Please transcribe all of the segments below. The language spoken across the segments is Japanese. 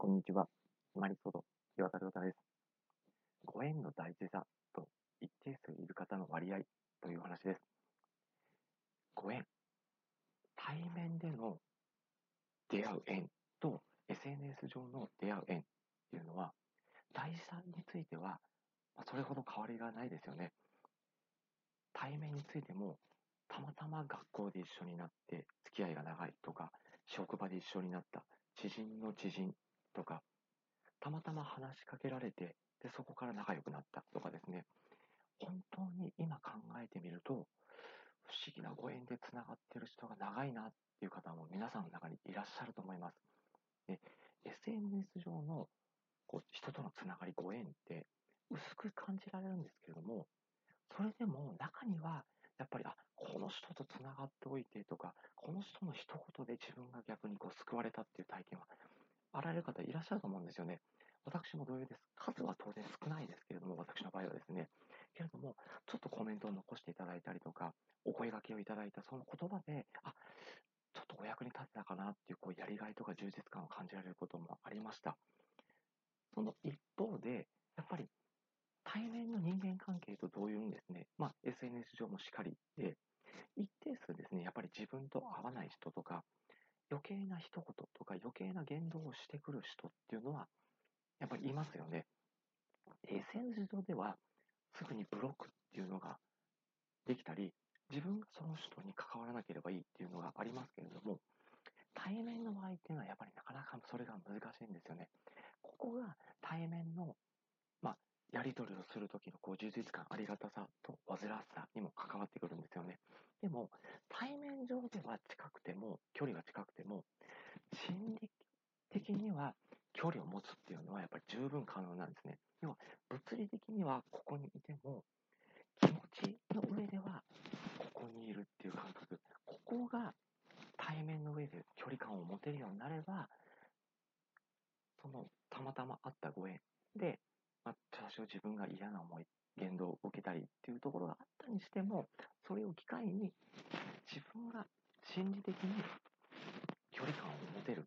こんにちは。マリソド、岩田亮太です。ご縁の大事さと一定数いる方の割合という話です。ご縁。対面での出会う縁と SNS 上の出会う縁っていうのは、大事さについては、それほど変わりがないですよね。対面についても、たまたま学校で一緒になって付き合いが長いとか、職場で一緒になった知人の知人とか、たまたま話しかけられて、で、そこから仲良くなったとかですね、本当に今考えてみると、不思議なご縁でつながってる人が長いなっていう方も皆さんの中にいらっしゃると思います。で、SNS 上のこう人とのつながり、ご縁って薄く感じられるんですけれども、それでも中には、やっぱり、あ、この人とつながっておいてとか、この人の一言で自分が逆にこう救われたっていう体験はあられる方いらっしゃると思うんですよね。私も同様です。数は当然少ないですけれども、私の場合はですね。けれども、ちょっとコメントを残していただいたりとか、お声掛けをいただいたその言葉で、あ、ちょっとお役に立てたかなっていう、こう、やりがいとか充実感を感じられることもありました。その一方で、やっぱり、対面の人間関係と同様にですね、まあ、SNS 上もしっかりで、一定数ですね、やっぱり自分と合わない人とか、余計な一言とか余計な言動をしてくる人っていうのは、やっぱりいますよね。SNS 上では、すぐにブロックっていうのができたり、自分がその人に関わらなければいいっていうのがありますけれども、対面の場合っていうのはやっぱりなかなかそれが難しいんですよね。ここが対面の、まあ、やり取りをするときのこう充実感、ありがたさと煩わしさにも関わってくるんですよね。でも、対面上では近くても、距離が近くても、心理的には距離を持つっていうのはやっぱり十分可能なんですね。要は、物理的にはここにいても、気持ちの上ではここにいるっていう感覚。ここが対面の上で距離感を持てるようになれば、そのたまたまあったご縁で、まあ、多少自分が嫌な思い、言動を受けたりっていうところがあったにしても、それを機会に自分が心理的に距離感を持てる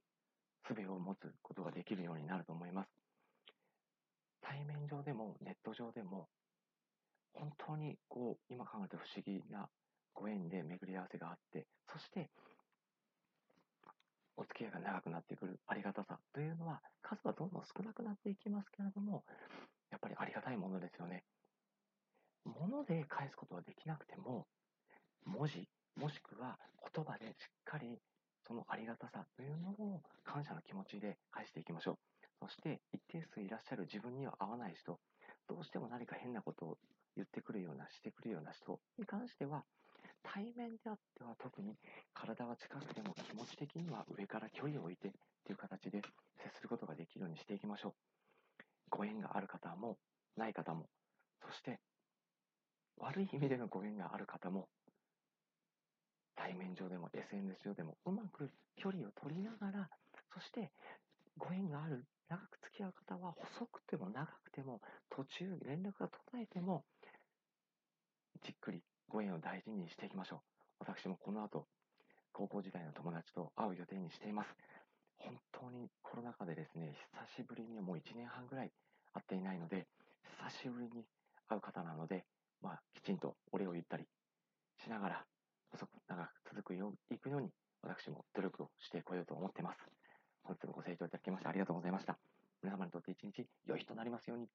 術を持つことができるようになると思います。対面上でもネット上でも本当にこう今考えて不思議なご縁で巡り合わせがあってそして付き合いが長くなってくるありがたさというのは数はどんどん少なくなっていきますけれどもやっぱりありがたいものですよね。物で返すことはできなくても文字もしくは言葉でしっかりそのありがたさというのを感謝の気持ちで返していきましょう。そして一定数いらっしゃる自分には合わない人、どうしても何か変なことを言ってくるような、してくるような人に関しては、対面であっては特に体は近くても気持ち的には上から距離を置いてっていう形で接することができるようにしていきましょう。ご縁がある方もない方も、そして悪い意味でのご縁がある方も対面上でも SNS 上でもうまく距離を取りながら、そしてご縁がある、長く付き合う方は細くても長くても途中連絡が途絶えてもくりご縁を大事にしていきましょう。私もこの後、高校時代の友達と会う予定にしています。本当にコロナ禍でですね、久しぶりにもう1年半ぐらい会っていないので、久しぶりに会う方なので、まあ、きちんとお礼を言ったりしながら、細く長く続くよ、いくように、私も努力をしてこようと思っています。本日もご清聴いただきましてありがとうございました。皆様にとって一日良い日となりますように、